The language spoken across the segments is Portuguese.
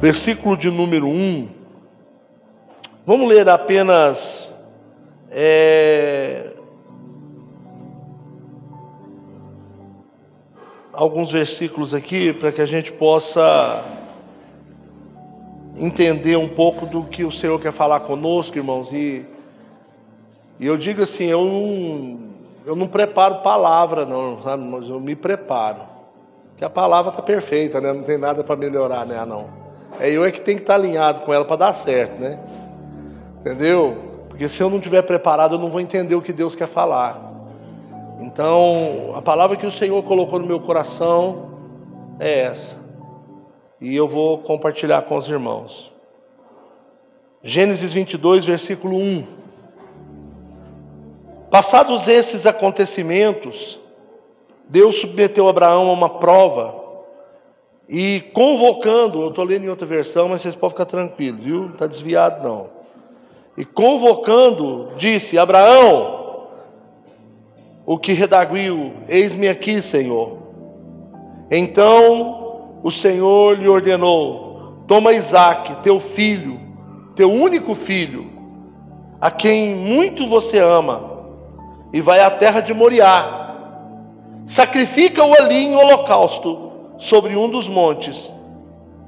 versículo de número 1. Vamos ler apenas é, alguns versículos aqui para que a gente possa entender um pouco do que o Senhor quer falar conosco, irmãos. E, e eu digo assim, eu não, eu não preparo palavra, não, sabe? Mas eu me preparo. Que a palavra está perfeita, né? Não tem nada para melhorar, né? Não. É eu é que tem que estar tá alinhado com ela para dar certo, né? Entendeu? Porque se eu não estiver preparado, eu não vou entender o que Deus quer falar. Então, a palavra que o Senhor colocou no meu coração é essa. E eu vou compartilhar com os irmãos. Gênesis 22, versículo 1. Passados esses acontecimentos, Deus submeteu Abraão a uma prova e convocando, eu estou lendo em outra versão, mas vocês podem ficar tranquilos, viu? Não está desviado não. E convocando, disse: Abraão, o que redaguiu, eis-me aqui, Senhor. Então o Senhor lhe ordenou: Toma Isaque, teu filho, teu único filho, a quem muito você ama, e vai à terra de Moriá. Sacrifica-o ali em holocausto sobre um dos montes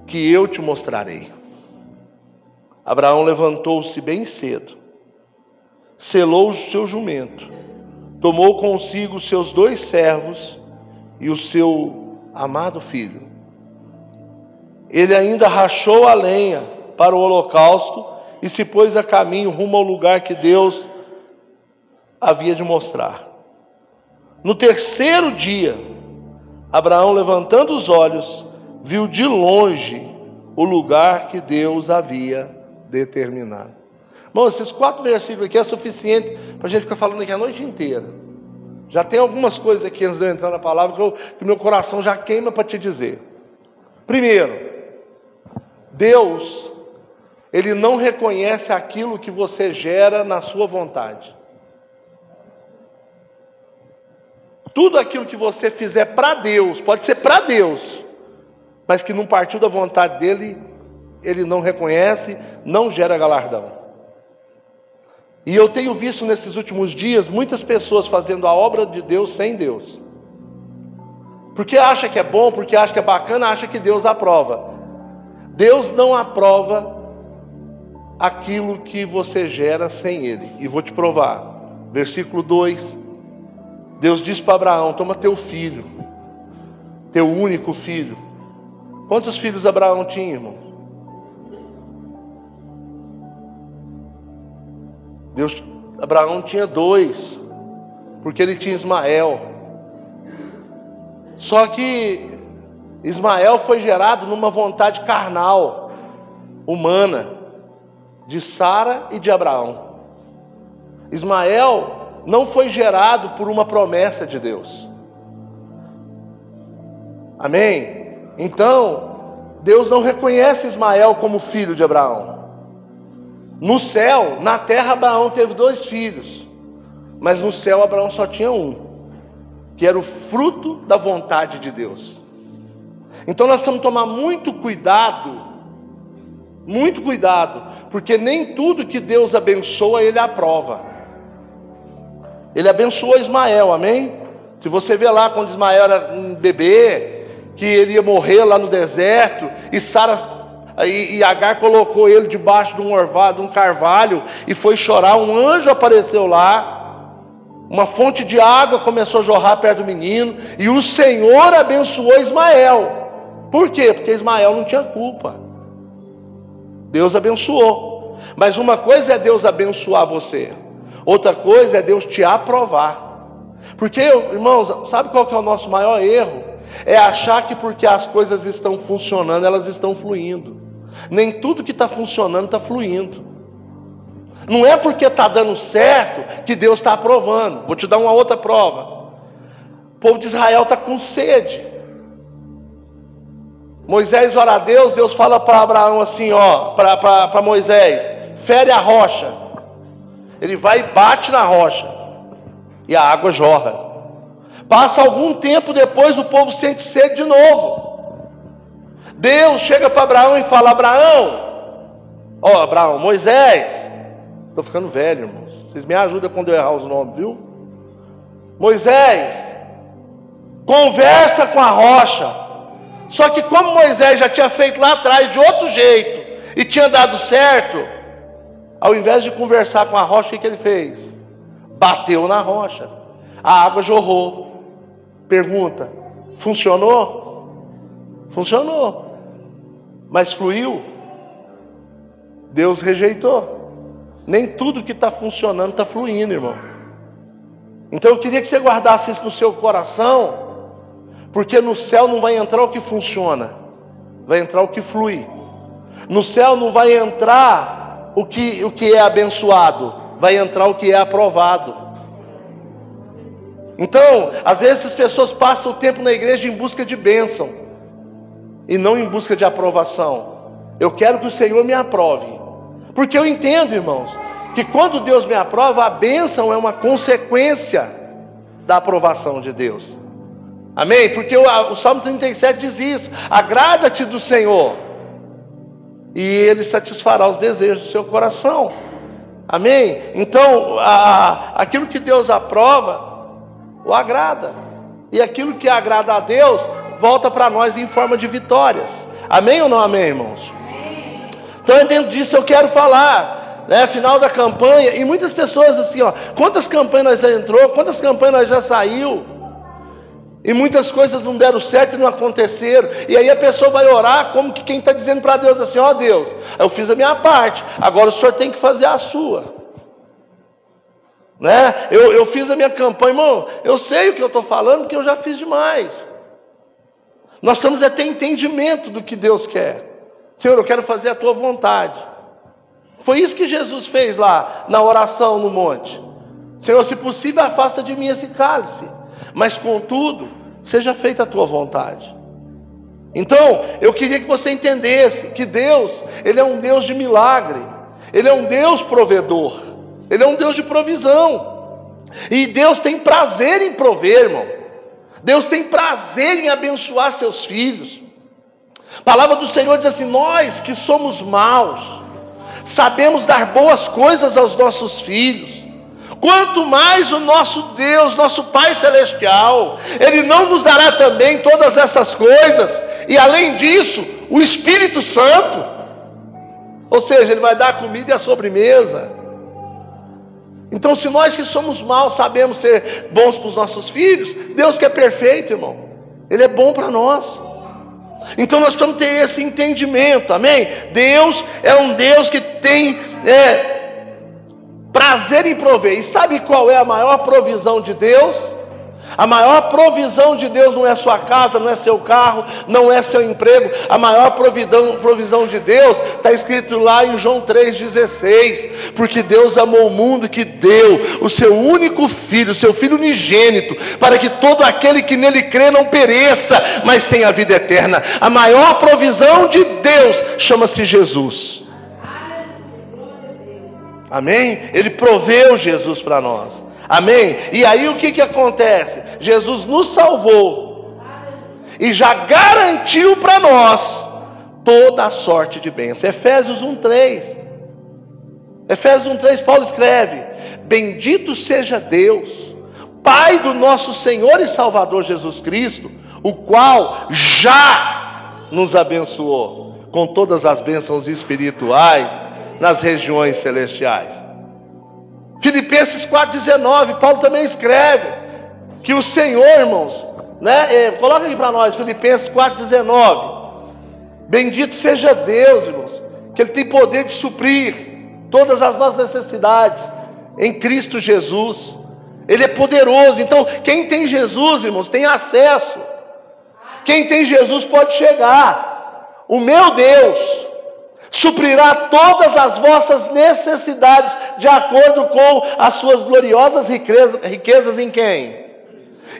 que eu te mostrarei. Abraão levantou-se bem cedo, selou o seu jumento, tomou consigo seus dois servos e o seu amado filho. Ele ainda rachou a lenha para o holocausto e se pôs a caminho rumo ao lugar que Deus havia de mostrar. No terceiro dia, Abraão, levantando os olhos, viu de longe o lugar que Deus havia determinado. Bom, esses quatro versículos aqui é suficiente para a gente ficar falando aqui a noite inteira. Já tem algumas coisas aqui antes de eu entrar na palavra que, eu, que meu coração já queima para te dizer. Primeiro, Deus, Ele não reconhece aquilo que você gera na sua vontade. Tudo aquilo que você fizer para Deus, pode ser para Deus, mas que não partiu da vontade dele, ele não reconhece, não gera galardão. E eu tenho visto nesses últimos dias muitas pessoas fazendo a obra de Deus sem Deus. Porque acha que é bom, porque acha que é bacana, acha que Deus aprova. Deus não aprova aquilo que você gera sem Ele. E vou te provar. Versículo 2: Deus disse para Abraão: Toma teu filho, teu único filho. Quantos filhos Abraão tinha, irmão? Deus, Abraão tinha dois, porque ele tinha Ismael. Só que Ismael foi gerado numa vontade carnal, humana, de Sara e de Abraão. Ismael não foi gerado por uma promessa de Deus. Amém? Então, Deus não reconhece Ismael como filho de Abraão. No céu, na terra, Abraão teve dois filhos, mas no céu, Abraão só tinha um, que era o fruto da vontade de Deus. Então, nós precisamos tomar muito cuidado, muito cuidado, porque nem tudo que Deus abençoa, Ele aprova. Ele abençoou Ismael, amém? Se você vê lá quando Ismael era um bebê, que ele ia morrer lá no deserto, e Sara e, e Agar colocou ele debaixo de um orvalho, de um carvalho, e foi chorar. Um anjo apareceu lá, uma fonte de água começou a jorrar perto do menino, e o Senhor abençoou Ismael. Por quê? Porque Ismael não tinha culpa. Deus abençoou. Mas uma coisa é Deus abençoar você. Outra coisa é Deus te aprovar. Porque, irmãos, sabe qual que é o nosso maior erro? É achar que porque as coisas estão funcionando, elas estão fluindo. Nem tudo que está funcionando está fluindo. Não é porque está dando certo que Deus está aprovando. Vou te dar uma outra prova. O povo de Israel está com sede. Moisés ora a Deus, Deus fala para Abraão assim, ó, para Moisés, fere a rocha. Ele vai e bate na rocha, e a água jorra. Passa algum tempo depois, o povo sente sede de novo. Deus chega para Abraão e fala: Abraão, ó, oh, Abraão, Moisés, estou ficando velho, irmãos. Vocês me ajudam quando eu errar os nomes, viu? Moisés, conversa com a rocha. Só que como Moisés já tinha feito lá atrás de outro jeito e tinha dado certo, ao invés de conversar com a rocha, o que ele fez? Bateu na rocha. A água jorrou. Pergunta: funcionou? Funcionou mas fluiu. Deus rejeitou. Nem tudo que está funcionando está fluindo, irmão. Então eu queria que você guardasse isso no seu coração, porque no céu não vai entrar o que funciona, vai entrar o que flui. No céu não vai entrar o que, o que é abençoado, vai entrar o que é aprovado. Então, às vezes as pessoas passam o tempo na igreja em busca de bênção e não em busca de aprovação. Eu quero que o Senhor me aprove. Porque eu entendo, irmãos, que quando Deus me aprova, a bênção é uma consequência da aprovação de Deus. Amém? Porque o, o Salmo 37 diz isso: agrada-te do Senhor, e Ele satisfará os desejos do seu coração. Amém? Então, a, aquilo que Deus aprova, o agrada. E aquilo que agrada a Deus, volta para nós em forma de vitórias. Amém ou não amém, irmãos? Amém. Então, dentro disso eu quero falar, né, final da campanha, e muitas pessoas assim, ó, quantas campanhas nós já entrou, quantas campanhas nós já saiu, e muitas coisas não deram certo e não aconteceram. E aí a pessoa vai orar como que quem está dizendo para Deus assim, ó oh, Deus, eu fiz a minha parte, agora o senhor tem que fazer a sua. Né? Eu, eu fiz a minha campanha, irmão, eu sei o que eu estou falando, porque eu já fiz demais. Nós estamos a ter entendimento do que Deus quer. Senhor, eu quero fazer a tua vontade. Foi isso que Jesus fez lá na oração no monte. Senhor, se possível, afasta de mim esse cálice, mas contudo, seja feita a tua vontade. Então, eu queria que você entendesse que Deus, Ele é um Deus de milagre, Ele é um Deus provedor, Ele é um Deus de provisão, e Deus tem prazer em prover, irmão. Deus tem prazer em abençoar seus filhos. A palavra do Senhor diz assim: Nós que somos maus, sabemos dar boas coisas aos nossos filhos. Quanto mais o nosso Deus, nosso Pai Celestial, Ele não nos dará também todas essas coisas, e além disso, o Espírito Santo, ou seja, Ele vai dar a comida e a sobremesa. Então, se nós que somos maus sabemos ser bons para os nossos filhos, Deus que é perfeito, irmão, Ele é bom para nós. Então, nós precisamos ter esse entendimento, amém? Deus é um Deus que tem é, prazer em prover, e sabe qual é a maior provisão de Deus? A maior provisão de Deus não é sua casa, não é seu carro, não é seu emprego. A maior providão, provisão de Deus está escrito lá em João 3,16. Porque Deus amou o mundo que deu o seu único filho, o seu filho unigênito, para que todo aquele que nele crê não pereça, mas tenha a vida eterna. A maior provisão de Deus chama-se Jesus. Amém? Ele proveu Jesus para nós. Amém? E aí o que, que acontece? Jesus nos salvou e já garantiu para nós toda a sorte de bênçãos. Efésios 1,3. Efésios 1,3, Paulo escreve: Bendito seja Deus, Pai do nosso Senhor e Salvador Jesus Cristo, o qual já nos abençoou com todas as bênçãos espirituais nas regiões celestiais. Filipenses 4,19, Paulo também escreve que o Senhor, irmãos, né? É, coloca aqui para nós, Filipenses 4,19. Bendito seja Deus, irmãos, que Ele tem poder de suprir todas as nossas necessidades em Cristo Jesus. Ele é poderoso. Então, quem tem Jesus, irmãos, tem acesso. Quem tem Jesus pode chegar. O meu Deus, suprirá todas as vossas necessidades de acordo com as suas gloriosas riquezas, riquezas em quem?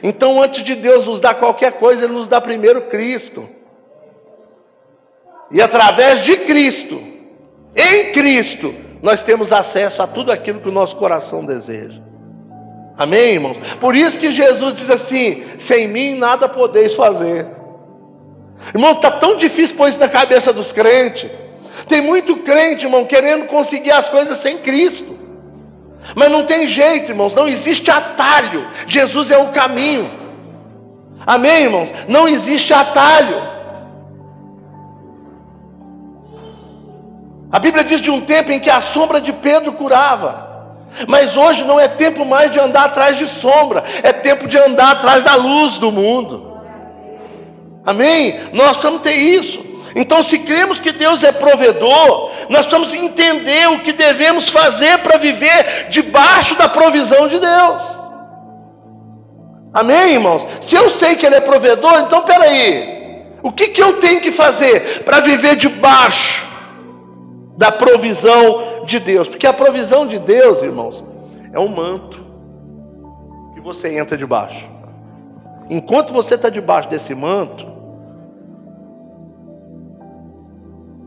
Então, antes de Deus nos dar qualquer coisa, Ele nos dá primeiro Cristo. E através de Cristo, em Cristo, nós temos acesso a tudo aquilo que o nosso coração deseja. Amém, irmãos? Por isso que Jesus diz assim: sem mim nada podeis fazer. Irmão, está tão difícil pôr isso na cabeça dos crentes. Tem muito crente, irmão, querendo conseguir as coisas sem Cristo. Mas não tem jeito, irmãos, não existe atalho. Jesus é o caminho. Amém, irmãos? Não existe atalho. A Bíblia diz de um tempo em que a sombra de Pedro curava. Mas hoje não é tempo mais de andar atrás de sombra, é tempo de andar atrás da luz do mundo. Amém? Nós precisamos ter isso. Então, se cremos que Deus é provedor, nós precisamos entender o que devemos fazer para viver debaixo da provisão de Deus. Amém, irmãos? Se eu sei que Ele é provedor, então peraí, o que, que eu tenho que fazer para viver debaixo da provisão de Deus? Porque a provisão de Deus, irmãos, é um manto que você entra debaixo. Enquanto você está debaixo desse manto,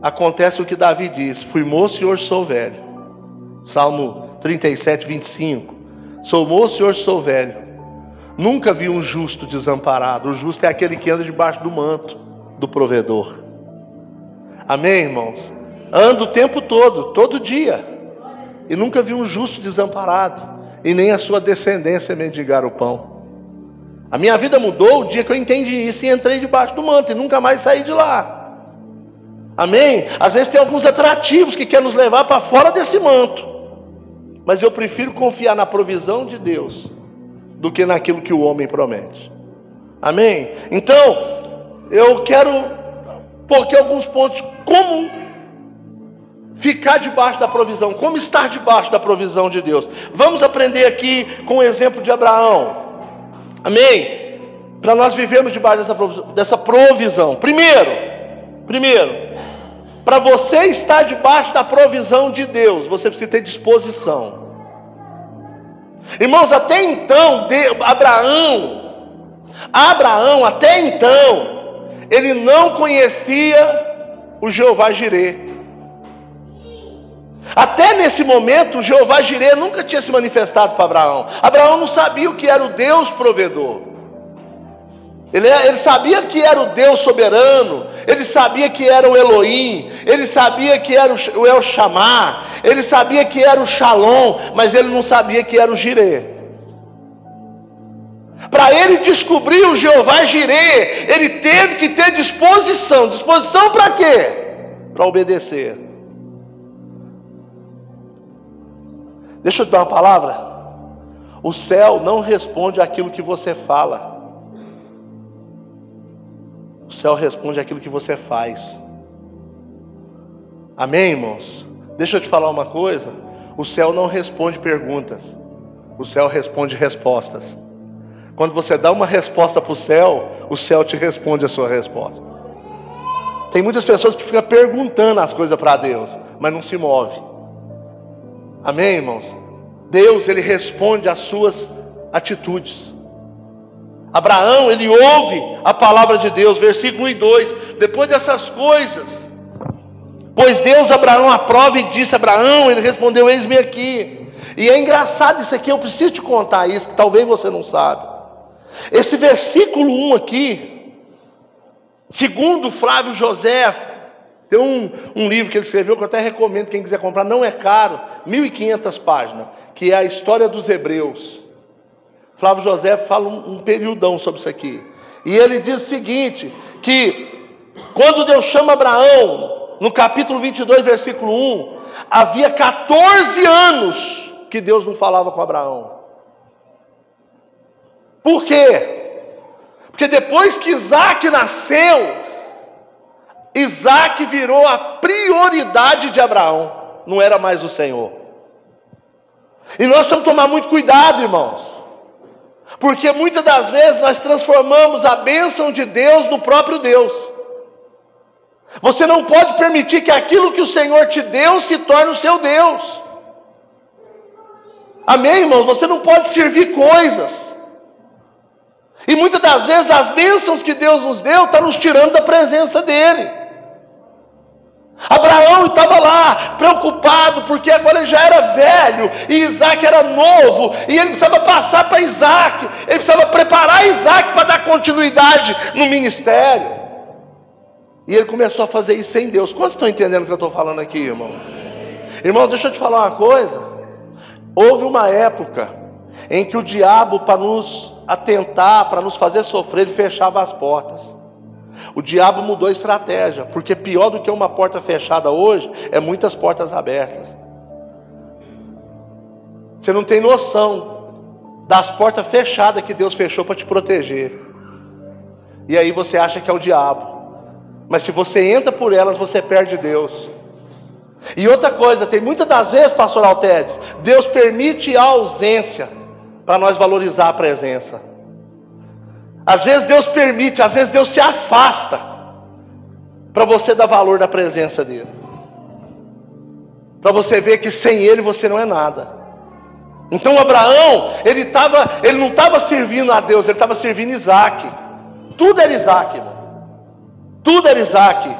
acontece o que Davi diz: Fui moço e hoje sou velho. Salmo 37, 25. Sou moço e hoje sou velho. Nunca vi um justo desamparado. O justo é aquele que anda debaixo do manto do provedor. Amém, irmãos? Ando o tempo todo, todo dia. E nunca vi um justo desamparado. E nem a sua descendência mendigar o pão. A minha vida mudou o dia que eu entendi isso e entrei debaixo do manto e nunca mais saí de lá. Amém? Às vezes tem alguns atrativos que querem nos levar para fora desse manto. Mas eu prefiro confiar na provisão de Deus do que naquilo que o homem promete. Amém? Então, eu quero pôr aqui alguns pontos. Como ficar debaixo da provisão? Como estar debaixo da provisão de Deus? Vamos aprender aqui com o exemplo de Abraão. Amém? Para nós vivermos debaixo. Dessa provisão. Primeiro, Primeiro, para você estar debaixo da provisão de Deus, você precisa ter disposição. Irmãos, até então, Abraão, Abraão, até então, ele não conhecia o Jeová Jireh. Até nesse momento, Jeová Jireh nunca tinha se manifestado para Abraão. Abraão não sabia o que era o Deus provedor. Ele, ele, sabia que era o Deus soberano, ele sabia que era o Elohim, ele sabia que era o El Shammah, ele sabia que era o Shalom, mas ele não sabia que era o Jireh. Para ele descobrir o Jeová Jireh, ele teve que ter disposição. Disposição para quê? Para obedecer. Deixa eu te dar uma palavra. O céu não responde aquilo que você fala. O céu responde aquilo que você faz. Amém, irmãos? Deixa eu te falar uma coisa. O céu não responde perguntas. O céu responde respostas. Quando você dá uma resposta para o céu, o céu te responde a sua resposta. Tem muitas pessoas que ficam perguntando as coisas para Deus, mas não se move. Amém, irmãos? Deus, ele responde às suas atitudes. Abraão, ele ouve a palavra de Deus, versículo 1 e 2. Depois dessas coisas, pois Deus Abraão aprova e disse: Abraão, ele respondeu: Eis-me aqui. E é engraçado isso aqui, eu preciso te contar isso, que talvez você não sabe. Esse versículo 1 aqui, segundo Flávio José, tem um, um, livro que ele escreveu que eu até recomendo, quem quiser comprar, não é caro, 1.500 páginas, que é a história dos Hebreus. Flávio José fala um, um periodão sobre isso aqui. E ele diz o seguinte: que quando Deus chama Abraão, no capítulo 22, versículo 1, havia 14 anos que Deus não falava com Abraão. Por quê? Porque depois que Isaac nasceu, Isaac virou a prioridade de Abraão, não era mais o Senhor. E nós temos que tomar muito cuidado, irmãos. Porque muitas das vezes nós transformamos a bênção de Deus no próprio Deus. Você não pode permitir que aquilo que o Senhor te deu se torne o seu Deus. Amém, irmãos? Você não pode servir coisas. E muitas das vezes as bênçãos que Deus nos deu estão tá nos tirando da presença dEle. Abraão estava lá, preocupado, porque agora ele já era velho, e Isaac era novo, e ele precisava passar para Isaac, ele precisava preparar Isaac para dar continuidade no ministério. E ele começou a fazer isso sem Deus. Quantos estão entendendo o que eu estou falando aqui, irmão? Irmão, deixa eu te falar uma coisa. Houve uma época em que o diabo, para nos atentar, para nos fazer sofrer, ele fechava as portas. O diabo mudou a estratégia, porque pior do que uma porta fechada hoje é muitas portas abertas. Você não tem noção das portas fechadas que Deus fechou para te proteger. E aí você acha que é o diabo. Mas se você entra por elas, você perde Deus. E outra coisa, tem muitas das vezes, pastor Altedes, Deus permite a ausência para nós valorizar a presença. Às vezes Deus permite, às vezes Deus se afasta para você dar valor na presença dele. Para você ver que sem ele você não é nada. Então Abraão, ele, tava, ele não estava servindo a Deus, ele estava servindo Isaac. Tudo era Isaac, irmão. Tudo era Isaac.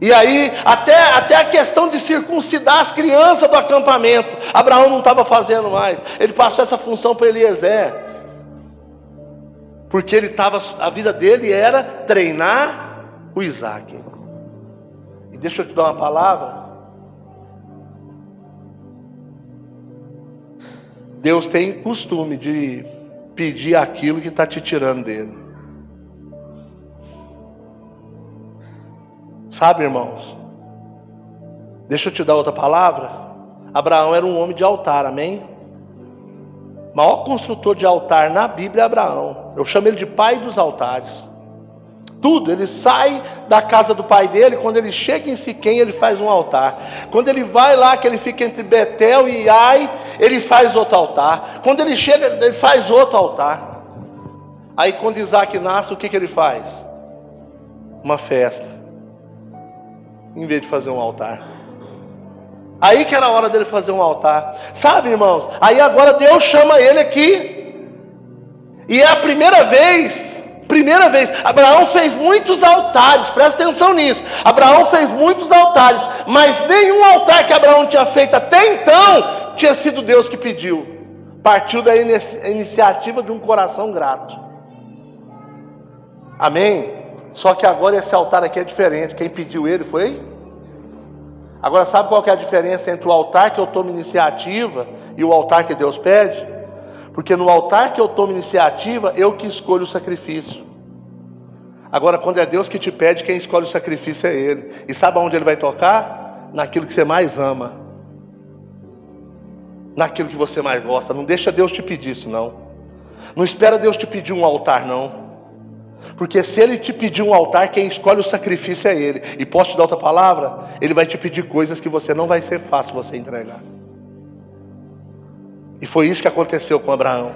E aí, até, até a questão de circuncidar as crianças do acampamento, Abraão não estava fazendo mais. Ele passou essa função para Eliezer. Porque ele estava, a vida dele era treinar o Isaac. E deixa eu te dar uma palavra. Deus tem costume de pedir aquilo que está te tirando dele. Sabe, irmãos? Deixa eu te dar outra palavra. Abraão era um homem de altar, amém? O maior construtor de altar na Bíblia é Abraão. Eu chamo ele de pai dos altares. Tudo, ele sai da casa do pai dele, quando ele chega em Siquém, ele faz um altar. Quando ele vai lá, que ele fica entre Betel e Ai, ele faz outro altar. Quando ele chega, ele faz outro altar. Aí quando Isaac nasce, o que, que ele faz? Uma festa em vez de fazer um altar. Aí que era a hora dele fazer um altar. Sabe, irmãos? Aí agora Deus chama ele aqui. E é a primeira vez, primeira vez. Abraão fez muitos altares, presta atenção nisso. Abraão fez muitos altares, mas nenhum altar que Abraão tinha feito até então tinha sido Deus que pediu. Partiu da iniciativa de um coração grato. Amém? Só que agora esse altar aqui é diferente. Quem pediu ele foi? Agora sabe qual é a diferença entre o altar que eu tomo iniciativa e o altar que Deus pede? Porque no altar que eu tomo iniciativa, eu que escolho o sacrifício. Agora, quando é Deus que te pede, quem escolhe o sacrifício é Ele. E sabe aonde Ele vai tocar? Naquilo que você mais ama. Naquilo que você mais gosta. Não deixa Deus te pedir isso, não. Não espera Deus te pedir um altar, não. Porque se ele te pedir um altar, quem escolhe o sacrifício é ele. E posso te dar outra palavra? Ele vai te pedir coisas que você não vai ser fácil você entregar. E foi isso que aconteceu com Abraão.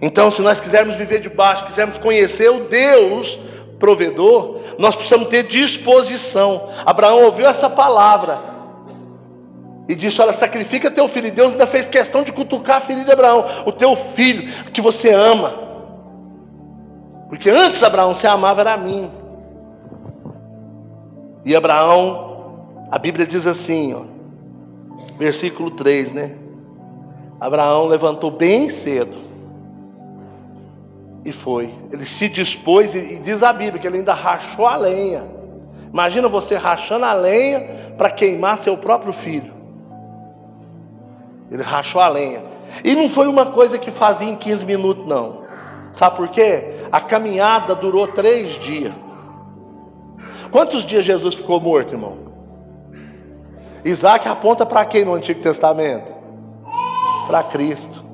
Então, se nós quisermos viver debaixo, quisermos conhecer o Deus provedor, nós precisamos ter disposição. Abraão ouviu essa palavra e disse: Olha, sacrifica teu filho. E Deus ainda fez questão de cutucar a filha de Abraão, o teu filho que você ama. Porque antes Abraão se amava era a mim. E Abraão, a Bíblia diz assim, ó, versículo 3, né? Abraão levantou bem cedo e foi. Ele se dispôs, e diz a Bíblia que ele ainda rachou a lenha. Imagina você rachando a lenha para queimar seu próprio filho. Ele rachou a lenha. E não foi uma coisa que fazia em 15 minutos, não. Sabe por quê? A caminhada durou três dias. Quantos dias Jesus ficou morto, irmão? Isaac aponta para quem no Antigo Testamento? Para Cristo.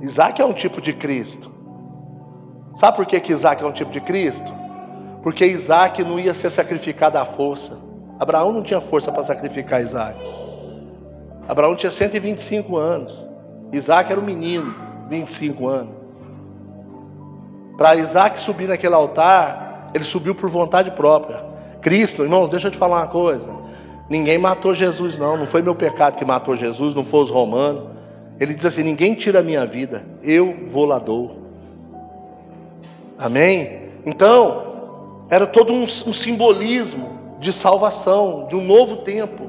Isaac é um tipo de Cristo. Sabe por que, que Isaac é um tipo de Cristo? Porque Isaac não ia ser sacrificado à força. Abraão não tinha força para sacrificar Isaac. Abraão tinha 125 anos. Isaac era um menino, 25 anos. Para Isaac subir naquele altar, ele subiu por vontade própria. Cristo, irmãos, deixa eu te falar uma coisa. Ninguém matou Jesus, não. Não foi meu pecado que matou Jesus, não foi os romanos. Ele diz assim: ninguém tira a minha vida, eu vou lá dou. Amém? Então, era todo um, um simbolismo de salvação, de um novo tempo.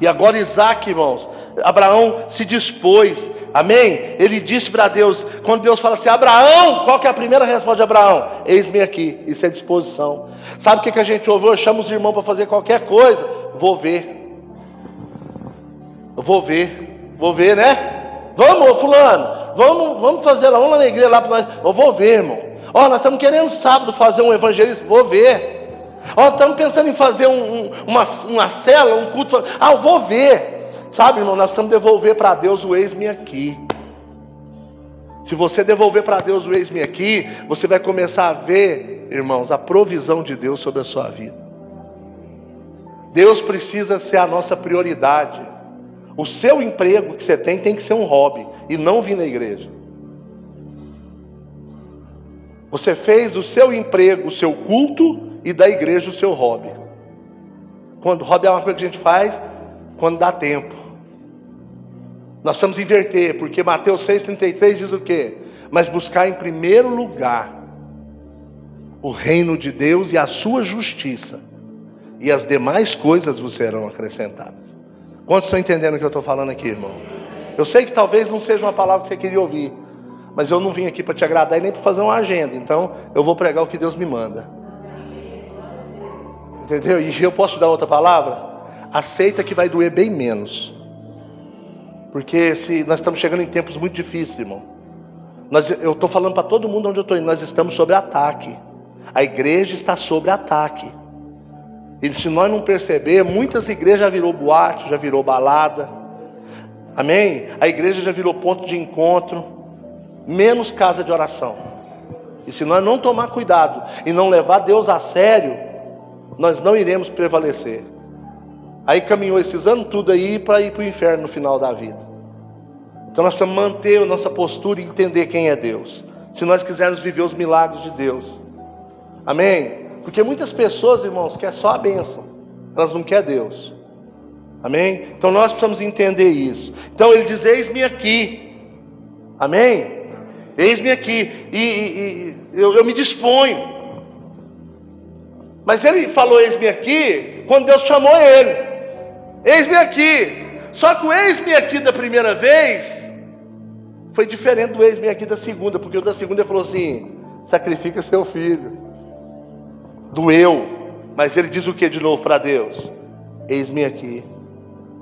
E agora Isaac, irmãos, Abraão se dispôs, Amém? Ele disse para Deus, quando Deus fala assim, Abraão, qual que é a primeira resposta de Abraão? Eis-me aqui, isso é disposição. Sabe o que, que a gente ouve? Eu chamo os irmãos para fazer qualquer coisa. Vou ver. Eu vou ver. Vou ver, né? Vamos, fulano, vamos, vamos fazer lá, vamos lá na igreja lá para nós. Eu vou ver, irmão. Ó, nós estamos querendo sábado fazer um evangelismo. Vou ver. Ó, estamos pensando em fazer um, um, uma, uma cela, um culto. Ah, eu vou ver. Sabe, irmão, nós precisamos devolver para Deus o ex-me aqui. Se você devolver para Deus o ex-me aqui, você vai começar a ver, irmãos, a provisão de Deus sobre a sua vida. Deus precisa ser a nossa prioridade. O seu emprego que você tem tem que ser um hobby e não vir na igreja. Você fez do seu emprego o seu culto e da igreja o seu hobby. Quando hobby é uma coisa que a gente faz quando dá tempo. Nós precisamos inverter, porque Mateus 6,33 diz o quê? Mas buscar em primeiro lugar o reino de Deus e a sua justiça, e as demais coisas vos serão acrescentadas. Quantos estão entendendo o que eu estou falando aqui, irmão? Eu sei que talvez não seja uma palavra que você queria ouvir, mas eu não vim aqui para te agradar e nem para fazer uma agenda, então eu vou pregar o que Deus me manda. Entendeu? E eu posso dar outra palavra? Aceita que vai doer bem menos. Porque se nós estamos chegando em tempos muito difíceis, irmão. Nós, eu estou falando para todo mundo onde eu estou indo, nós estamos sob ataque. A igreja está sob ataque. E se nós não perceber, muitas igrejas já virou boate, já virou balada. Amém? A igreja já virou ponto de encontro, menos casa de oração. E se nós não tomar cuidado e não levar Deus a sério, nós não iremos prevalecer. Aí caminhou esses anos tudo aí para ir para o inferno no final da vida. Então nós precisamos manter a nossa postura e entender quem é Deus. Se nós quisermos viver os milagres de Deus. Amém? Porque muitas pessoas, irmãos, querem só a bênção. Elas não querem Deus. Amém? Então nós precisamos entender isso. Então ele diz: Eis-me aqui. Amém? Eis-me aqui. E, e, e eu, eu me disponho. Mas ele falou: Eis-me aqui, quando Deus chamou ele. Eis-me aqui. Só que o eis-me aqui da primeira vez foi diferente do eis-me aqui da segunda, porque o da segunda ele falou assim: sacrifica seu filho. Doeu. Mas ele diz o que de novo para Deus? Eis-me aqui.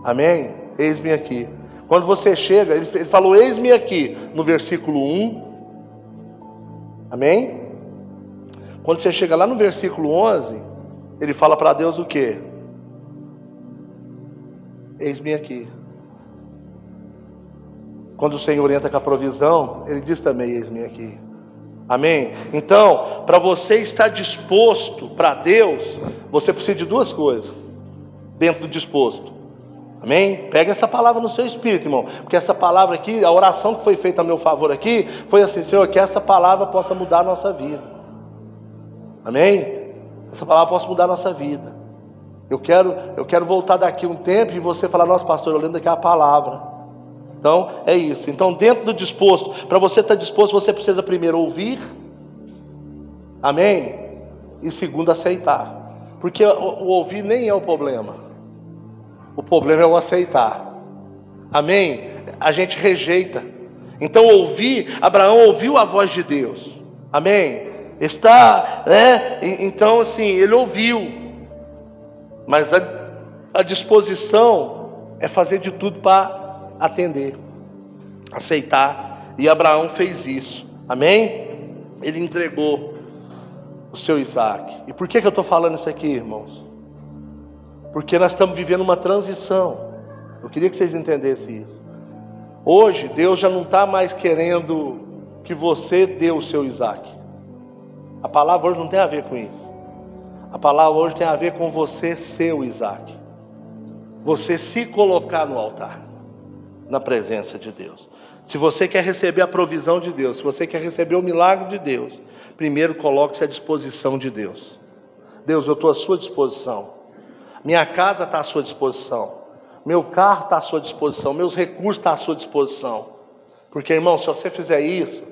Amém? Eis-me aqui. Quando você chega, ele, ele falou: Eis-me aqui, no versículo 1. Amém? Quando você chega lá no versículo 11, ele fala para Deus o que? Eis-me aqui. Quando o Senhor entra com a provisão, ele diz também: Eis-me aqui. Amém? Então, para você estar disposto para Deus, você precisa de duas coisas dentro do disposto. Amém? Pega essa palavra no seu espírito, irmão. Porque essa palavra aqui, a oração que foi feita a meu favor aqui, foi assim: Senhor, que essa palavra possa mudar a nossa vida. Amém? Essa palavra pode mudar a nossa vida. Eu quero, eu quero voltar daqui um tempo e você falar, nossa pastor, eu lembro daquela palavra. Então, é isso. Então, dentro do disposto, para você estar disposto, você precisa primeiro ouvir, amém? E segundo, aceitar. Porque o, o ouvir nem é o problema. O problema é o aceitar. Amém? A gente rejeita. Então, ouvir, Abraão ouviu a voz de Deus. Amém? Está, né? Então, assim, ele ouviu, mas a, a disposição é fazer de tudo para atender, aceitar. E Abraão fez isso, amém? Ele entregou o seu Isaac. E por que, que eu estou falando isso aqui, irmãos? Porque nós estamos vivendo uma transição. Eu queria que vocês entendessem isso. Hoje, Deus já não está mais querendo que você dê o seu Isaac. A palavra hoje não tem a ver com isso. A palavra hoje tem a ver com você ser o Isaac. Você se colocar no altar, na presença de Deus. Se você quer receber a provisão de Deus, se você quer receber o milagre de Deus, primeiro coloque-se à disposição de Deus. Deus, eu estou à sua disposição. Minha casa está à sua disposição. Meu carro está à sua disposição. Meus recursos estão à sua disposição. Porque, irmão, se você fizer isso,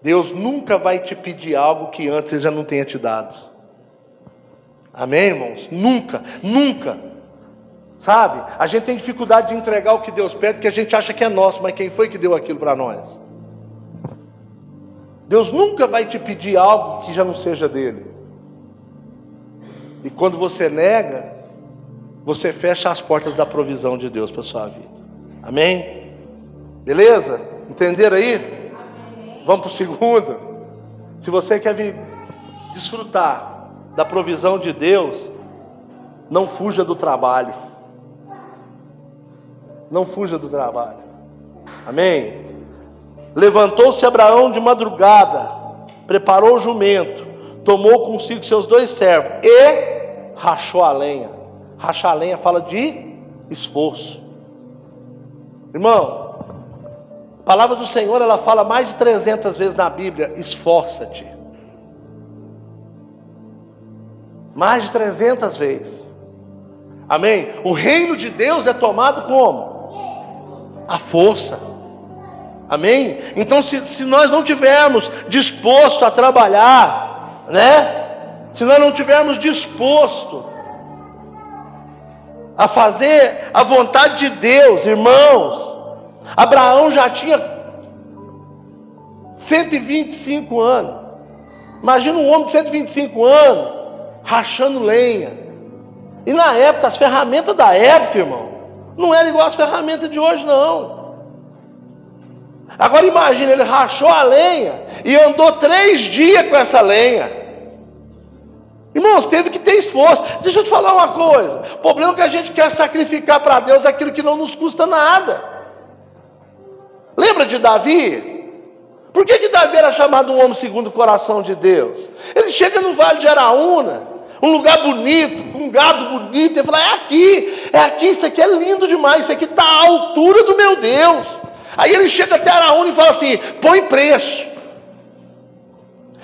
Deus nunca vai te pedir algo que antes Ele já não tenha te dado. Amém, irmãos? Nunca, nunca. Sabe? A gente tem dificuldade de entregar o que Deus pede, porque a gente acha que é nosso, mas quem foi que deu aquilo para nós? Deus nunca vai te pedir algo que já não seja dele. E quando você nega, você fecha as portas da provisão de Deus para sua vida. Amém? Beleza? Entenderam aí? Vamos para o segundo. Se você quer vir desfrutar da provisão de Deus, não fuja do trabalho. Não fuja do trabalho. Amém? Levantou-se Abraão de madrugada, preparou o jumento, tomou consigo seus dois servos e rachou a lenha. Rachar a lenha fala de esforço. Irmão, a palavra do Senhor ela fala mais de 300 vezes na Bíblia: esforça-te. Mais de 300 vezes. Amém? O reino de Deus é tomado como? A força. Amém? Então, se, se nós não tivermos disposto a trabalhar, né? Se nós não tivermos disposto a fazer a vontade de Deus, irmãos, Abraão já tinha 125 anos. Imagina um homem de 125 anos rachando lenha. E na época, as ferramentas da época, irmão, não eram igual as ferramentas de hoje, não. Agora imagine, ele rachou a lenha e andou três dias com essa lenha. Irmãos, teve que ter esforço. Deixa eu te falar uma coisa: o problema é que a gente quer sacrificar para Deus aquilo que não nos custa nada. Lembra de Davi? Por que, que Davi era chamado um homem segundo o coração de Deus? Ele chega no vale de Araúna, um lugar bonito, com um gado bonito, e fala: é aqui, é aqui, isso aqui é lindo demais, isso aqui está à altura do meu Deus. Aí ele chega até Araúna e fala assim: põe preço.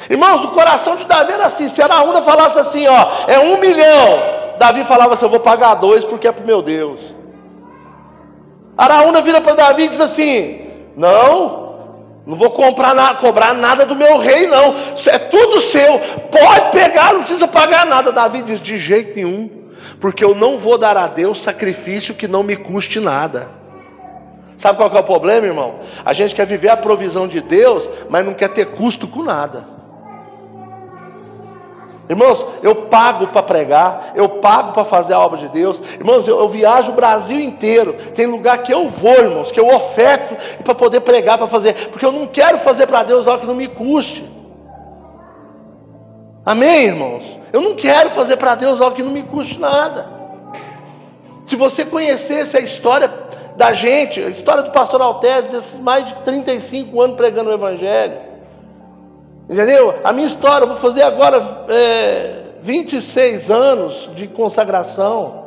Irmãos, o coração de Davi era assim: se Araúna falasse assim, ó, é um milhão, Davi falava assim: eu vou pagar dois porque é para o meu Deus. Araúna vira para Davi e diz assim: não, não vou comprar cobrar nada do meu rei, não. Isso é tudo seu. Pode pegar, não precisa pagar nada. Davi diz: de jeito nenhum, porque eu não vou dar a Deus sacrifício que não me custe nada. Sabe qual é o problema, irmão? A gente quer viver a provisão de Deus, mas não quer ter custo com nada. Irmãos, eu pago para pregar, eu pago para fazer a obra de Deus. Irmãos, eu, eu, viajo o Brasil inteiro. Tem lugar que eu vou, irmãos, que eu oferto para poder pregar, para fazer, porque eu não quero fazer para Deus algo que não me custe. Amém, irmãos? Eu não quero fazer para Deus algo que não me custe nada. Se você conhecesse a história da gente, a história do pastor Altés, esses mais de 35 anos pregando o Evangelho. Entendeu? A minha história, eu vou fazer agora é, 26 anos de consagração,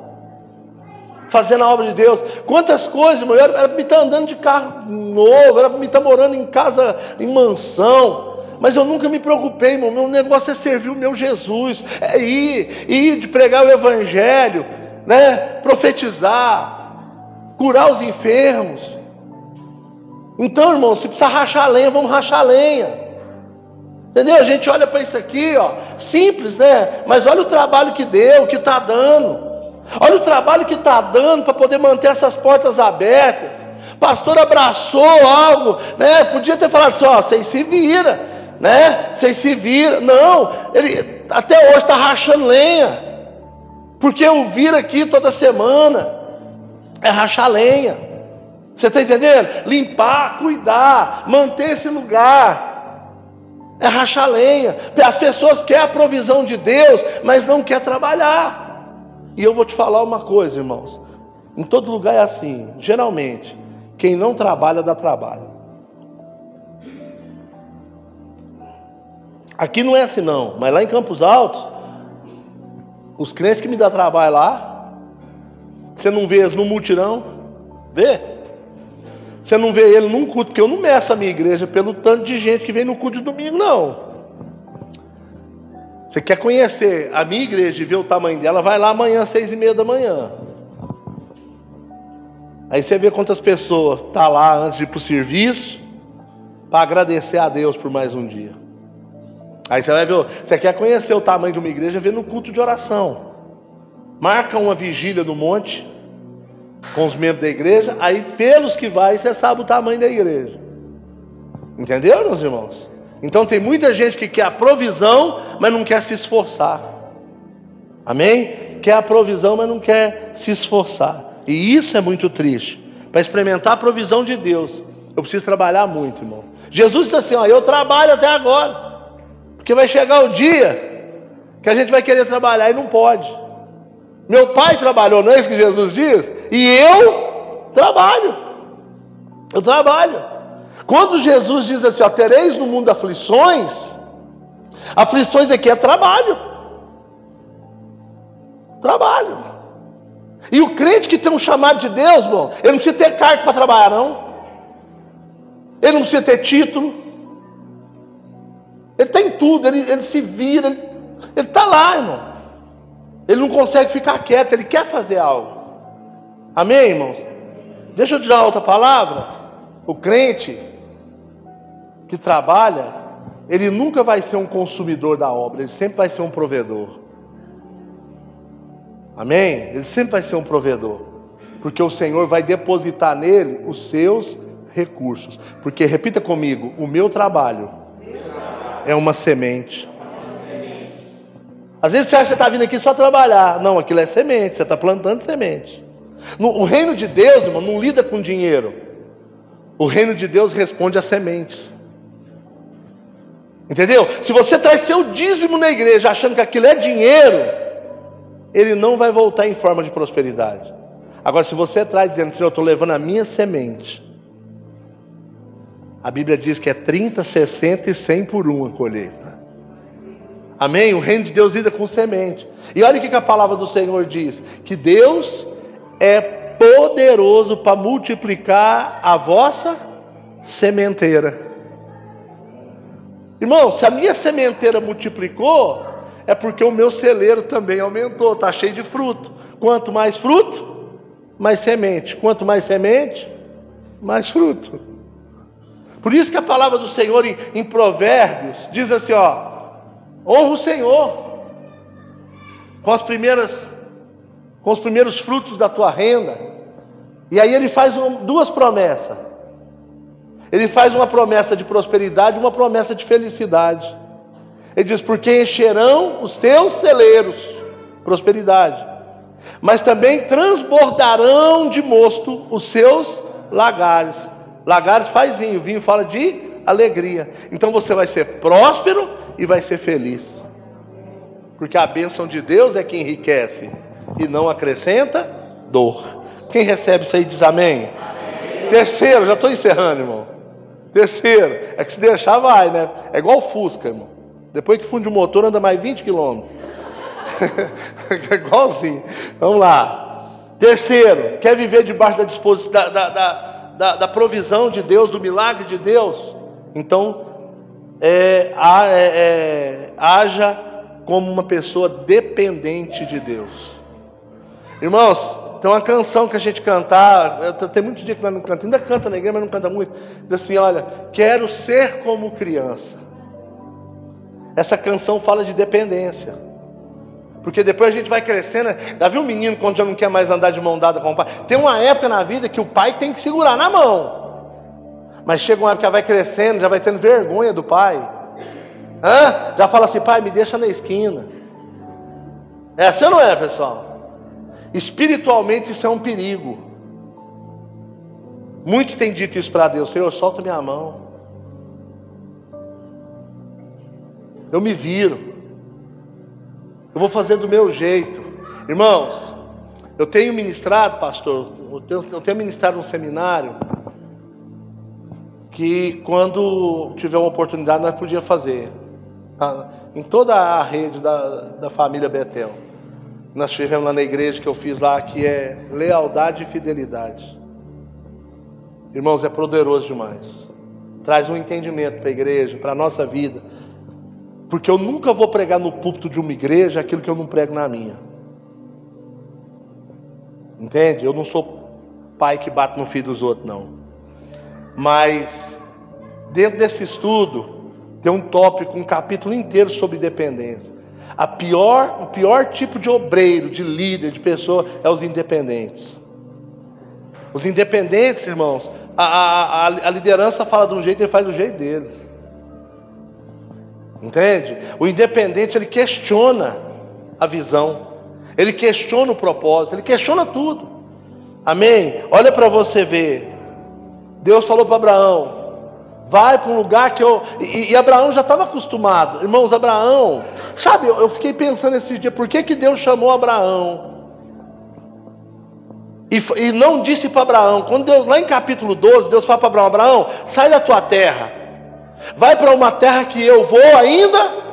fazendo a obra de Deus. Quantas coisas, irmão, era, para me estar andando de carro novo, era para me estar morando em casa, em mansão. Mas eu nunca me preocupei, irmão. Meu negócio é servir o meu Jesus, é ir, ir de pregar o Evangelho, né? profetizar, curar os enfermos. Então, irmão, se precisa rachar lenha, vamos rachar lenha. Entendeu? A gente olha para isso aqui, ó, simples, né? Mas olha o trabalho que deu, que está dando. Olha o trabalho que está dando para poder manter essas portas abertas. Pastor abraçou algo, né? Podia ter falado assim, ó, vocês se vira, né? Vocês se viram. Não, ele até hoje está rachando lenha. Porque eu viro aqui toda semana é rachar lenha. Você está entendendo? Limpar, cuidar, manter esse lugar. É rachar lenha. As pessoas querem a provisão de Deus, mas não quer trabalhar. E eu vou te falar uma coisa, irmãos. Em todo lugar é assim. Geralmente, quem não trabalha dá trabalho. Aqui não é assim não, mas lá em Campos Altos, os crentes que me dão trabalho lá, você não vê eles no mutirão? Vê? Você não vê ele num culto, porque eu não meço a minha igreja pelo tanto de gente que vem no culto de domingo, não. Você quer conhecer a minha igreja e ver o tamanho dela, vai lá amanhã às seis e meia da manhã. Aí você vê quantas pessoas tá lá antes de ir para o serviço, para agradecer a Deus por mais um dia. Aí você vai ver, você quer conhecer o tamanho de uma igreja, vê no culto de oração. Marca uma vigília no monte, com os membros da igreja, aí pelos que vai, você sabe o tamanho da igreja. Entendeu, meus irmãos? Então tem muita gente que quer a provisão, mas não quer se esforçar. Amém? Quer a provisão, mas não quer se esforçar. E isso é muito triste. Para experimentar a provisão de Deus, eu preciso trabalhar muito, irmão. Jesus disse assim: ó, eu trabalho até agora, porque vai chegar o dia que a gente vai querer trabalhar e não pode. Meu pai trabalhou, não é isso que Jesus diz? E eu trabalho. Eu trabalho. Quando Jesus diz assim, ó, tereis no mundo aflições, aflições aqui é trabalho. Trabalho. E o crente que tem um chamado de Deus, irmão, ele não precisa ter carta para trabalhar, não. Ele não precisa ter título. Ele tem tudo, ele, ele se vira, ele está lá, irmão. Ele não consegue ficar quieto, ele quer fazer algo. Amém, irmãos? Deixa eu te dar outra palavra. O crente que trabalha, ele nunca vai ser um consumidor da obra, ele sempre vai ser um provedor. Amém? Ele sempre vai ser um provedor, porque o Senhor vai depositar nele os seus recursos. Porque, repita comigo: o meu trabalho é uma semente. Às vezes você acha que está vindo aqui só trabalhar. Não, aquilo é semente, você está plantando semente. No, o reino de Deus, irmão, não lida com dinheiro. O reino de Deus responde a sementes. Entendeu? Se você traz seu dízimo na igreja achando que aquilo é dinheiro, ele não vai voltar em forma de prosperidade. Agora, se você traz dizendo, Senhor, eu estou levando a minha semente, a Bíblia diz que é 30, 60 e 100 por um a colheita. Amém? O reino de Deus lida com semente. E olha o que a palavra do Senhor diz: que Deus é poderoso para multiplicar a vossa sementeira. Irmão, se a minha sementeira multiplicou, é porque o meu celeiro também aumentou, está cheio de fruto. Quanto mais fruto, mais semente. Quanto mais semente, mais fruto. Por isso que a palavra do Senhor em, em Provérbios diz assim: ó, honra o Senhor com as primeiras, com os primeiros frutos da tua renda. E aí ele faz um, duas promessas. Ele faz uma promessa de prosperidade uma promessa de felicidade. Ele diz: porque encherão os teus celeiros, prosperidade, mas também transbordarão de mosto os seus lagares. Lagares faz vinho, vinho fala de alegria. Então você vai ser próspero e vai ser feliz. Porque a bênção de Deus é que enriquece e não acrescenta dor. Quem recebe isso aí diz amém. amém. Terceiro, já estou encerrando, irmão. Terceiro, é que se deixar vai, né? É igual o Fusca, irmão. Depois que funde o motor, anda mais 20 quilômetros. é igualzinho. Vamos lá. Terceiro, quer viver debaixo da disposição da, da, da da, provisão de Deus, do milagre de Deus, então é, é, é, haja como uma pessoa dependente de Deus. Irmãos, tem uma canção que a gente cantar, tem muitos dias que nós não cantamos, ainda canta na igreja, mas não canta muito. Diz assim: olha, quero ser como criança. Essa canção fala de dependência. Porque depois a gente vai crescendo. Já viu um menino quando já não quer mais andar de mão dada com o pai? Tem uma época na vida que o pai tem que segurar na mão. Mas chega uma época que vai crescendo, já vai tendo vergonha do pai. Hã? Já fala assim, pai, me deixa na esquina. É assim ou não é, pessoal? Espiritualmente isso é um perigo. Muitos têm dito isso para Deus, Senhor, solta minha mão. Eu me viro eu vou fazer do meu jeito. Irmãos, eu tenho ministrado, pastor, eu tenho, eu tenho ministrado um seminário que quando tiver uma oportunidade nós podíamos fazer. Tá? Em toda a rede da, da família Betel. Nós tivemos lá na igreja que eu fiz lá, que é lealdade e fidelidade. Irmãos, é poderoso demais. Traz um entendimento para a igreja, para a nossa vida porque eu nunca vou pregar no púlpito de uma igreja aquilo que eu não prego na minha. Entende? Eu não sou pai que bate no filho dos outros, não. Mas, dentro desse estudo, tem um tópico, um capítulo inteiro sobre dependência. A pior, o pior tipo de obreiro, de líder, de pessoa, é os independentes. Os independentes, irmãos, a, a, a liderança fala de um jeito, ele faz do jeito dele. Entende? O independente, ele questiona a visão, ele questiona o propósito, ele questiona tudo. Amém? Olha para você ver. Deus falou para Abraão: vai para um lugar que eu. E, e Abraão já estava acostumado. Irmãos, Abraão, sabe, eu, eu fiquei pensando esses dias, por que, que Deus chamou Abraão? E, e não disse para Abraão, quando Deus, lá em capítulo 12, Deus fala para Abraão: Abraão, sai da tua terra, vai para uma terra que eu vou ainda.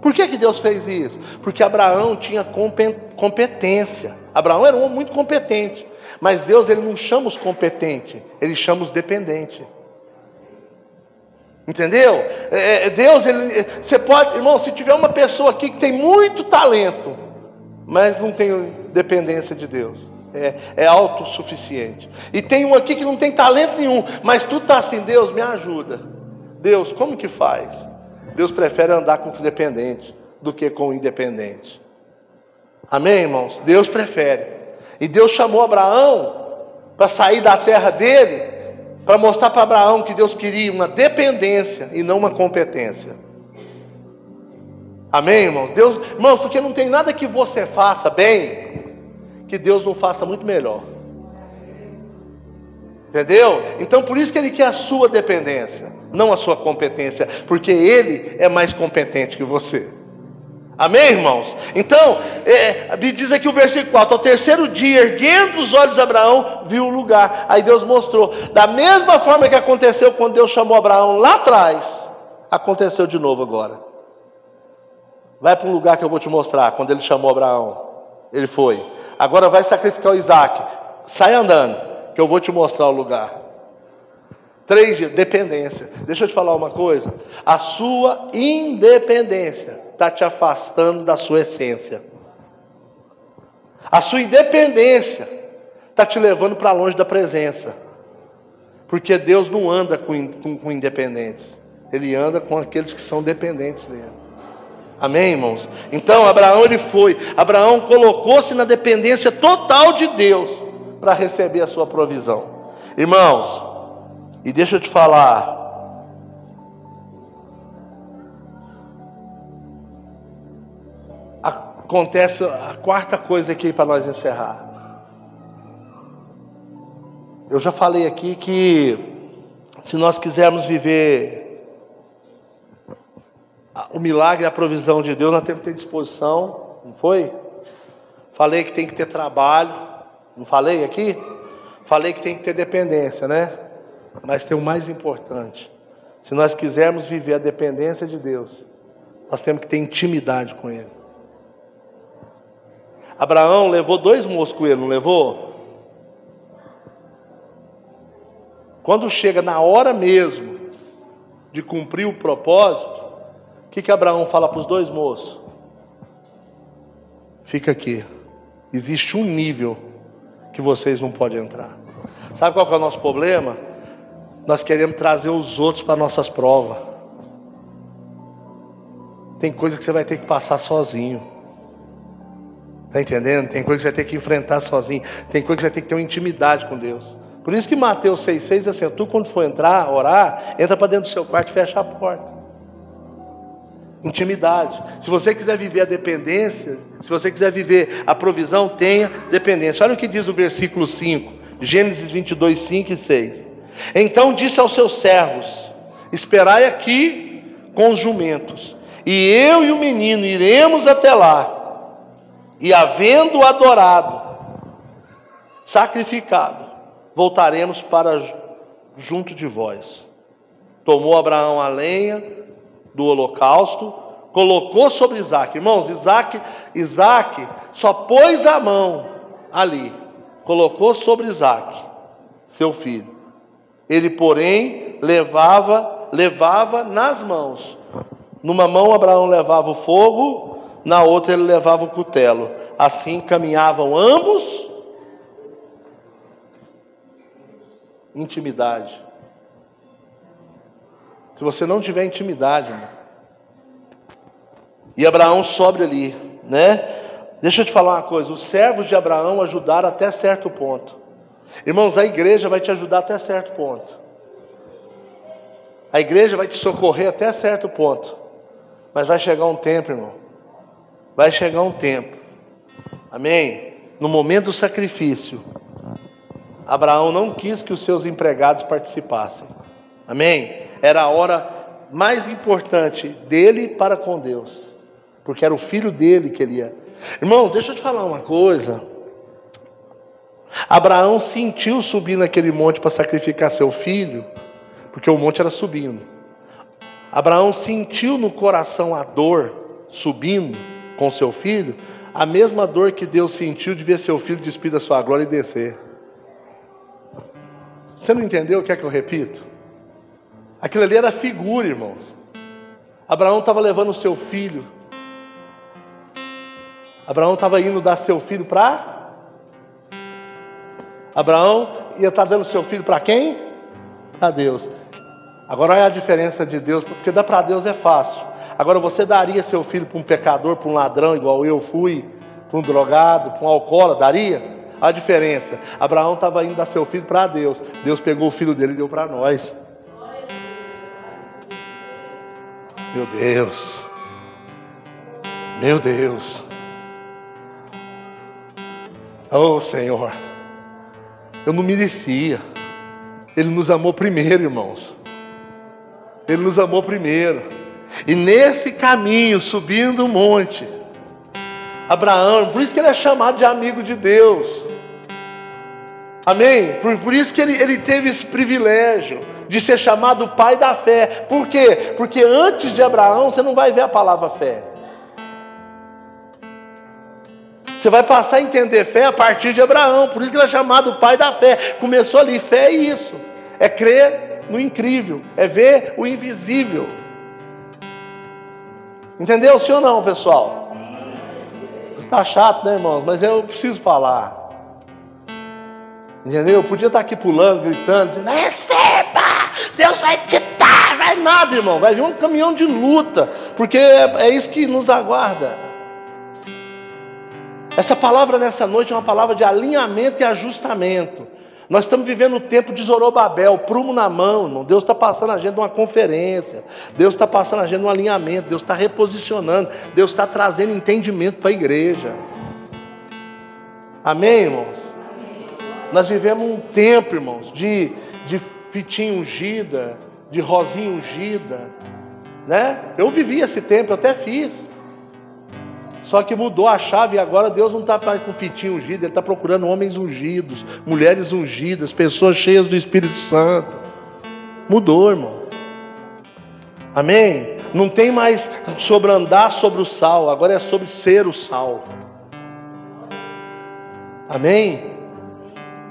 Por que, que Deus fez isso? Porque Abraão tinha competência. Abraão era um homem muito competente. Mas Deus ele não chama os competentes, ele chama os dependentes. Entendeu? É, é, Deus, ele, você pode, irmão, se tiver uma pessoa aqui que tem muito talento, mas não tem dependência de Deus, é, é autossuficiente. E tem um aqui que não tem talento nenhum, mas tudo está assim, Deus me ajuda. Deus, como que faz? Deus prefere andar com o dependente do que com o independente. Amém, irmãos? Deus prefere. E Deus chamou Abraão para sair da terra dele para mostrar para Abraão que Deus queria uma dependência e não uma competência. Amém, irmãos? Deus, irmãos, porque não tem nada que você faça bem que Deus não faça muito melhor. Entendeu? Então por isso que ele quer a sua dependência, não a sua competência, porque ele é mais competente que você. Amém, irmãos? Então, é, diz aqui o versículo 4: ao terceiro dia, erguendo os olhos Abraão, viu o lugar. Aí Deus mostrou. Da mesma forma que aconteceu quando Deus chamou Abraão lá atrás, aconteceu de novo agora. Vai para um lugar que eu vou te mostrar. Quando ele chamou Abraão, ele foi. Agora vai sacrificar o Isaac. Sai andando, que eu vou te mostrar o lugar. Três dias, dependência. Deixa eu te falar uma coisa. A sua independência está te afastando da sua essência. A sua independência está te levando para longe da presença. Porque Deus não anda com, com, com, independentes, Ele anda com aqueles que são dependentes dele. Amém, irmãos? Então, Abraão ele foi. Abraão colocou-se na dependência total de Deus para receber a sua provisão. Irmãos, e deixa eu te falar, acontece a quarta coisa aqui para nós encerrar. Eu já falei aqui que se nós quisermos viver o milagre e a provisão de Deus, nós temos que ter disposição, não foi? Falei que tem que ter trabalho, não falei aqui? Falei que tem que ter dependência, né? Mas tem o mais importante. Se nós quisermos viver a dependência de Deus, nós temos que ter intimidade com Ele. Abraão levou dois moços com ele, não levou? Quando chega na hora mesmo de cumprir o propósito, o que, que Abraão fala para os dois moços? Fica aqui. Existe um nível que vocês não podem entrar. Sabe qual é o nosso problema? Nós queremos trazer os outros para nossas provas. Tem coisa que você vai ter que passar sozinho. Está entendendo? Tem coisa que você vai ter que enfrentar sozinho. Tem coisa que você vai ter que ter uma intimidade com Deus. Por isso que Mateus 6,6 diz assim: tu quando for entrar, orar, entra para dentro do seu quarto e fecha a porta. Intimidade. Se você quiser viver a dependência, se você quiser viver a provisão, tenha dependência. Olha o que diz o versículo 5, Gênesis 22, 5 e 6. Então disse aos seus servos: Esperai aqui com os jumentos, e eu e o menino iremos até lá e havendo adorado, sacrificado, voltaremos para junto de vós. Tomou Abraão a lenha do holocausto, colocou sobre Isaac. Irmãos, Isaac, Isaac só pôs a mão ali, colocou sobre Isaac, seu filho. Ele, porém, levava, levava nas mãos. Numa mão Abraão levava o fogo na outra ele levava o cutelo. Assim caminhavam ambos. Intimidade. Se você não tiver intimidade, irmão, e Abraão sobe ali, né? Deixa eu te falar uma coisa: os servos de Abraão ajudaram até certo ponto. Irmãos, a igreja vai te ajudar até certo ponto. A igreja vai te socorrer até certo ponto. Mas vai chegar um tempo, irmão. Vai chegar um tempo. Amém? No momento do sacrifício, Abraão não quis que os seus empregados participassem. Amém? Era a hora mais importante dele para com Deus, porque era o filho dele que ele ia. Irmãos, deixa eu te falar uma coisa. Abraão sentiu subir naquele monte para sacrificar seu filho, porque o monte era subindo. Abraão sentiu no coração a dor subindo com seu filho, a mesma dor que Deus sentiu de ver seu filho despir da sua glória e descer. Você não entendeu o que é que eu repito? Aquilo ali era figura, irmãos. Abraão estava levando o seu filho. Abraão estava indo dar seu filho para Abraão ia estar dando seu filho para quem? Para Deus. Agora olha a diferença de Deus, porque dar para Deus é fácil. Agora você daria seu filho para um pecador, para um ladrão, igual eu fui, para um drogado, para um alcoólatra, daria? A diferença. Abraão estava indo dar seu filho para Deus. Deus pegou o filho dele e deu para nós. Meu Deus. Meu Deus. Oh Senhor. Eu não merecia. Ele nos amou primeiro, irmãos. Ele nos amou primeiro. E nesse caminho, subindo o monte, Abraão, por isso que ele é chamado de amigo de Deus. Amém? Por, por isso que ele, ele teve esse privilégio de ser chamado pai da fé. Por quê? Porque antes de Abraão você não vai ver a palavra fé. Você vai passar a entender fé a partir de Abraão. Por isso que ele é chamado pai da fé. Começou ali, fé é isso. É crer no incrível, é ver o invisível. Entendeu? Sim ou não, pessoal? Está chato, né, irmãos? Mas eu preciso falar. Entendeu? Eu podia estar aqui pulando, gritando, dizendo: receba! Deus vai te dar! Vai nada, irmão. Vai vir um caminhão de luta, porque é, é isso que nos aguarda. Essa palavra nessa noite é uma palavra de alinhamento e ajustamento. Nós estamos vivendo o tempo de Zorobabel, prumo na mão, irmão. Deus está passando a gente uma conferência, Deus está passando a gente um alinhamento, Deus está reposicionando, Deus está trazendo entendimento para a igreja. Amém, irmãos? Nós vivemos um tempo, irmãos, de, de fitinha ungida, de rosinha ungida, né? Eu vivi esse tempo, eu até fiz. Só que mudou a chave e agora Deus não está com fitinho ungido, Ele está procurando homens ungidos, mulheres ungidas, pessoas cheias do Espírito Santo. Mudou, irmão. Amém? Não tem mais sobre andar sobre o sal, agora é sobre ser o sal. Amém?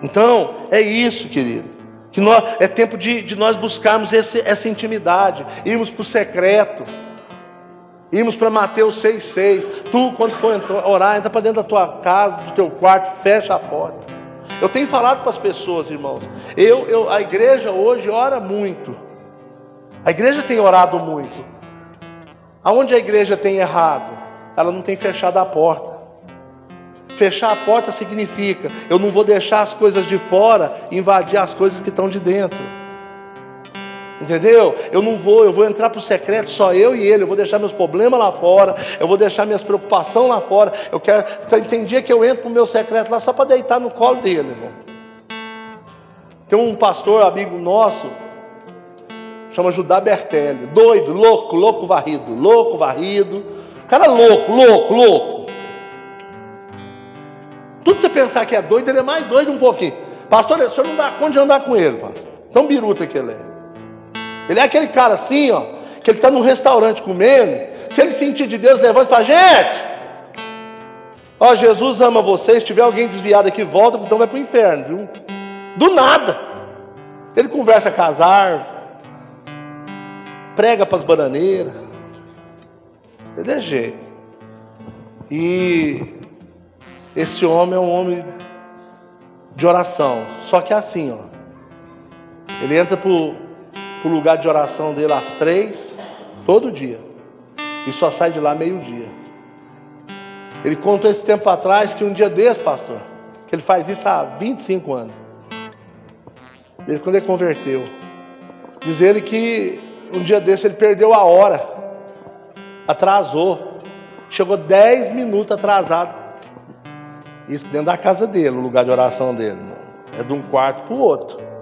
Então, é isso, querido. Que nós, é tempo de, de nós buscarmos esse, essa intimidade, irmos para o secreto. Irmos para Mateus 6,6. Tu, quando for orar, entra para dentro da tua casa, do teu quarto, fecha a porta. Eu tenho falado para as pessoas, irmãos. Eu, eu, a igreja hoje ora muito. A igreja tem orado muito. Aonde a igreja tem errado? Ela não tem fechado a porta. Fechar a porta significa eu não vou deixar as coisas de fora invadir as coisas que estão de dentro. Entendeu? Eu não vou, eu vou entrar para o secreto só eu e ele. Eu vou deixar meus problemas lá fora. Eu vou deixar minhas preocupações lá fora. Eu quero. Tem dia que eu entro para o meu secreto lá só para deitar no colo dele, irmão. Tem um pastor amigo nosso, chama Judá Bertelli. Doido, louco, louco varrido. Louco varrido. Cara louco, louco, louco. Tudo que você pensar que é doido, ele é mais doido um pouquinho. Pastor, o senhor não dá conta de andar com ele, pastor. Tão biruta que ele é. Ele é aquele cara assim, ó, que ele está num restaurante comendo. Se ele sentir de Deus, levanta e fala: Gente, ó, Jesus ama vocês. Se tiver alguém desviado aqui, volta, porque senão vai para o inferno, viu? Do nada. Ele conversa com as árvores, prega para as bananeiras. Ele é jeito. E esse homem é um homem de oração. Só que é assim, ó. Ele entra para o lugar de oração dele às três, todo dia. E só sai de lá meio-dia. Ele contou esse tempo atrás que um dia desse, pastor, que ele faz isso há 25 anos. Ele quando ele converteu. Diz ele que um dia desse ele perdeu a hora. Atrasou. Chegou 10 minutos atrasado. Isso dentro da casa dele, o lugar de oração dele. É de um quarto para o outro.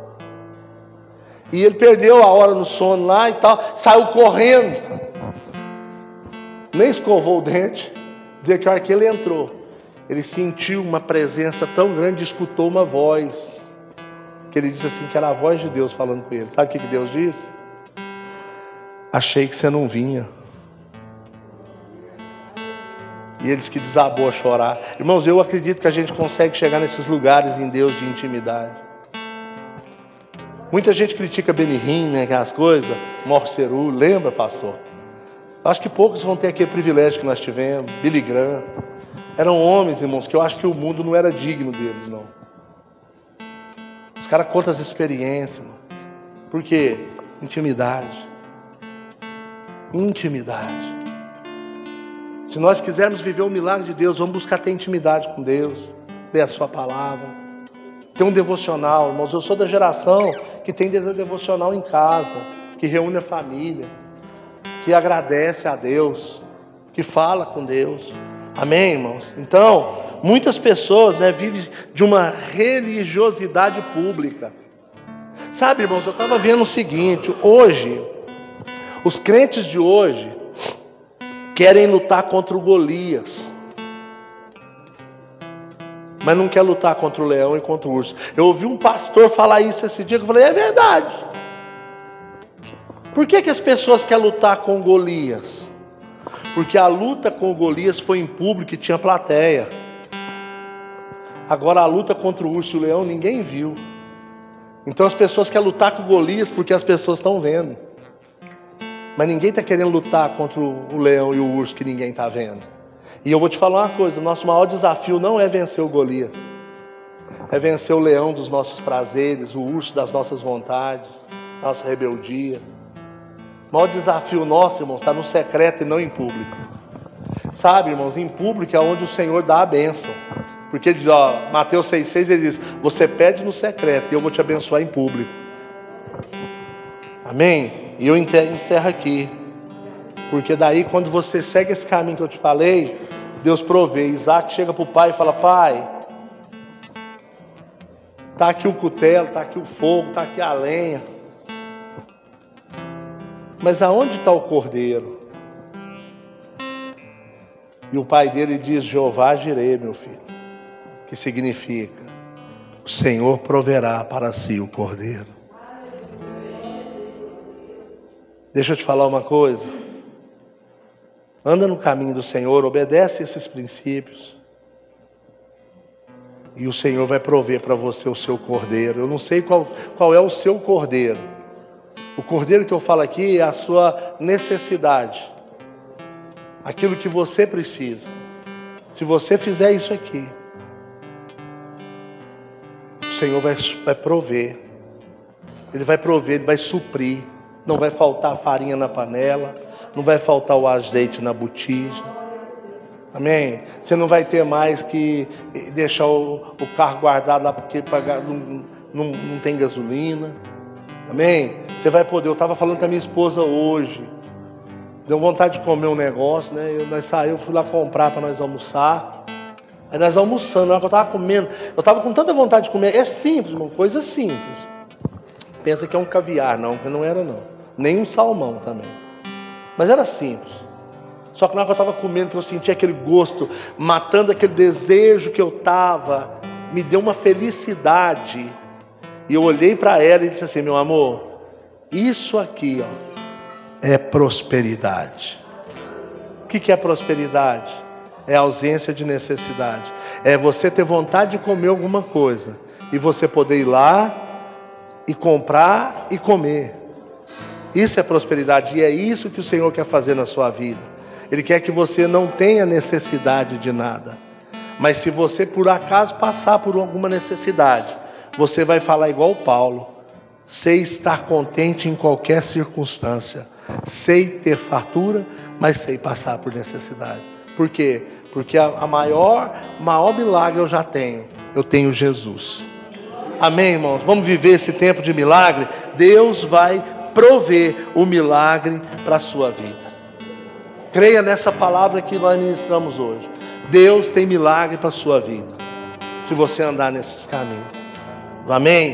E ele perdeu a hora no sono lá e tal, saiu correndo. Nem escovou o dente. Dizia que a hora que ele entrou, ele sentiu uma presença tão grande, escutou uma voz. Que ele disse assim, que era a voz de Deus falando com ele. Sabe o que Deus disse? Achei que você não vinha. E eles que desabou a chorar. Irmãos, eu acredito que a gente consegue chegar nesses lugares em Deus de intimidade. Muita gente critica Benihim, né, aquelas coisas, Morceru, lembra, pastor? Acho que poucos vão ter aquele privilégio que nós tivemos, Billy Graham. Eram homens, irmãos, que eu acho que o mundo não era digno deles, não. Os caras contam as experiências, irmão. Por quê? Intimidade. Intimidade. Se nós quisermos viver o milagre de Deus, vamos buscar ter intimidade com Deus, ler a Sua palavra tem um devocional, irmãos. Eu sou da geração que tem devocional em casa, que reúne a família, que agradece a Deus, que fala com Deus. Amém, irmãos? Então, muitas pessoas né, vivem de uma religiosidade pública. Sabe, irmãos, eu estava vendo o seguinte: hoje, os crentes de hoje querem lutar contra o Golias mas não quer lutar contra o leão e contra o urso. Eu ouvi um pastor falar isso esse dia, que eu falei, é verdade. Por que, que as pessoas querem lutar com Golias? Porque a luta com Golias foi em público e tinha plateia. Agora a luta contra o urso e o leão ninguém viu. Então as pessoas querem lutar com Golias porque as pessoas estão vendo. Mas ninguém está querendo lutar contra o leão e o urso que ninguém está vendo. E eu vou te falar uma coisa: nosso maior desafio não é vencer o Golias, é vencer o leão dos nossos prazeres, o urso das nossas vontades, nossa rebeldia. O maior desafio nosso, irmãos, está no secreto e não em público. Sabe, irmãos, em público é onde o Senhor dá a bênção. Porque ele diz, ó, Mateus 6,6 ele diz: Você pede no secreto e eu vou te abençoar em público. Amém? E eu encerro aqui. Porque daí, quando você segue esse caminho que eu te falei, Deus provê. Isaac chega para o pai e fala: Pai, está aqui o cutelo, está aqui o fogo, está aqui a lenha. Mas aonde está o cordeiro? E o pai dele diz: Jeová Jirei, meu filho, que significa: o Senhor proverá para si o cordeiro. Deixa eu te falar uma coisa. Anda no caminho do Senhor, obedece esses princípios. E o Senhor vai prover para você o seu cordeiro. Eu não sei qual, qual é o seu cordeiro. O cordeiro que eu falo aqui é a sua necessidade. Aquilo que você precisa. Se você fizer isso aqui, o Senhor vai, vai prover. Ele vai prover, ele vai suprir. Não vai faltar farinha na panela não vai faltar o azeite na botija. Amém? Você não vai ter mais que deixar o, o carro guardado lá porque pagar, não, não, não tem gasolina. Amém? Você vai poder. Eu estava falando com a minha esposa hoje. Deu vontade de comer um negócio, né? Eu, nós saímos, fui lá comprar para nós almoçar. Aí nós almoçando, na hora que eu estava comendo, eu estava com tanta vontade de comer. É simples, uma coisa simples. Pensa que é um caviar, não, que não era não. Nem um salmão também. Mas era simples. Só que na hora que eu estava comendo, que eu senti aquele gosto, matando aquele desejo que eu estava, me deu uma felicidade. E eu olhei para ela e disse assim: meu amor, isso aqui ó, é prosperidade. O que, que é prosperidade? É ausência de necessidade. É você ter vontade de comer alguma coisa e você poder ir lá e comprar e comer. Isso é prosperidade e é isso que o Senhor quer fazer na sua vida. Ele quer que você não tenha necessidade de nada. Mas se você por acaso passar por alguma necessidade, você vai falar igual Paulo: sei estar contente em qualquer circunstância, sei ter fartura, mas sei passar por necessidade. Por quê? Porque a, a maior, maior milagre eu já tenho. Eu tenho Jesus. Amém, irmãos? Vamos viver esse tempo de milagre? Deus vai prover o milagre para a sua vida. Creia nessa palavra que nós ministramos hoje. Deus tem milagre para a sua vida. Se você andar nesses caminhos. Amém?